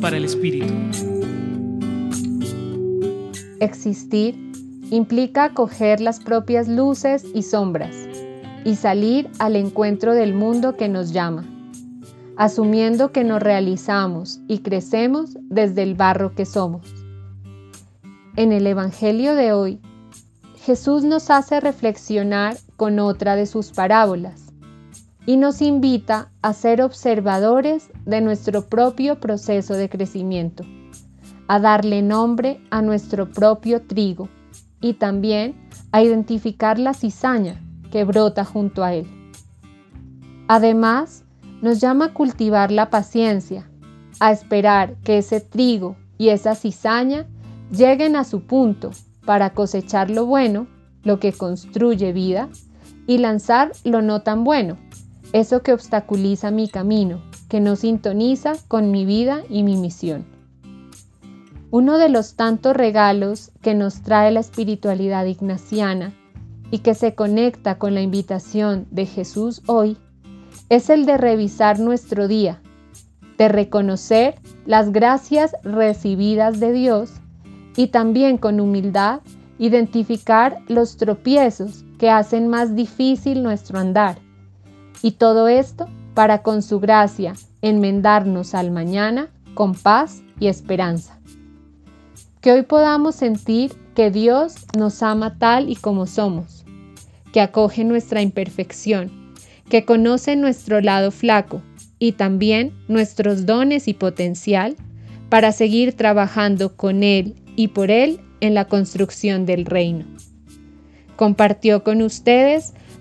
Para el Espíritu. Existir implica acoger las propias luces y sombras y salir al encuentro del mundo que nos llama, asumiendo que nos realizamos y crecemos desde el barro que somos. En el Evangelio de hoy, Jesús nos hace reflexionar con otra de sus parábolas y nos invita a ser observadores de nuestro propio proceso de crecimiento, a darle nombre a nuestro propio trigo y también a identificar la cizaña que brota junto a él. Además, nos llama a cultivar la paciencia, a esperar que ese trigo y esa cizaña lleguen a su punto para cosechar lo bueno, lo que construye vida, y lanzar lo no tan bueno, eso que obstaculiza mi camino, que no sintoniza con mi vida y mi misión. Uno de los tantos regalos que nos trae la espiritualidad ignaciana y que se conecta con la invitación de Jesús hoy es el de revisar nuestro día, de reconocer las gracias recibidas de Dios y también con humildad identificar los tropiezos que hacen más difícil nuestro andar y todo esto para con su gracia enmendarnos al mañana con paz y esperanza. Que hoy podamos sentir que Dios nos ama tal y como somos, que acoge nuestra imperfección, que conoce nuestro lado flaco y también nuestros dones y potencial para seguir trabajando con Él y por Él en la construcción del reino. Compartió con ustedes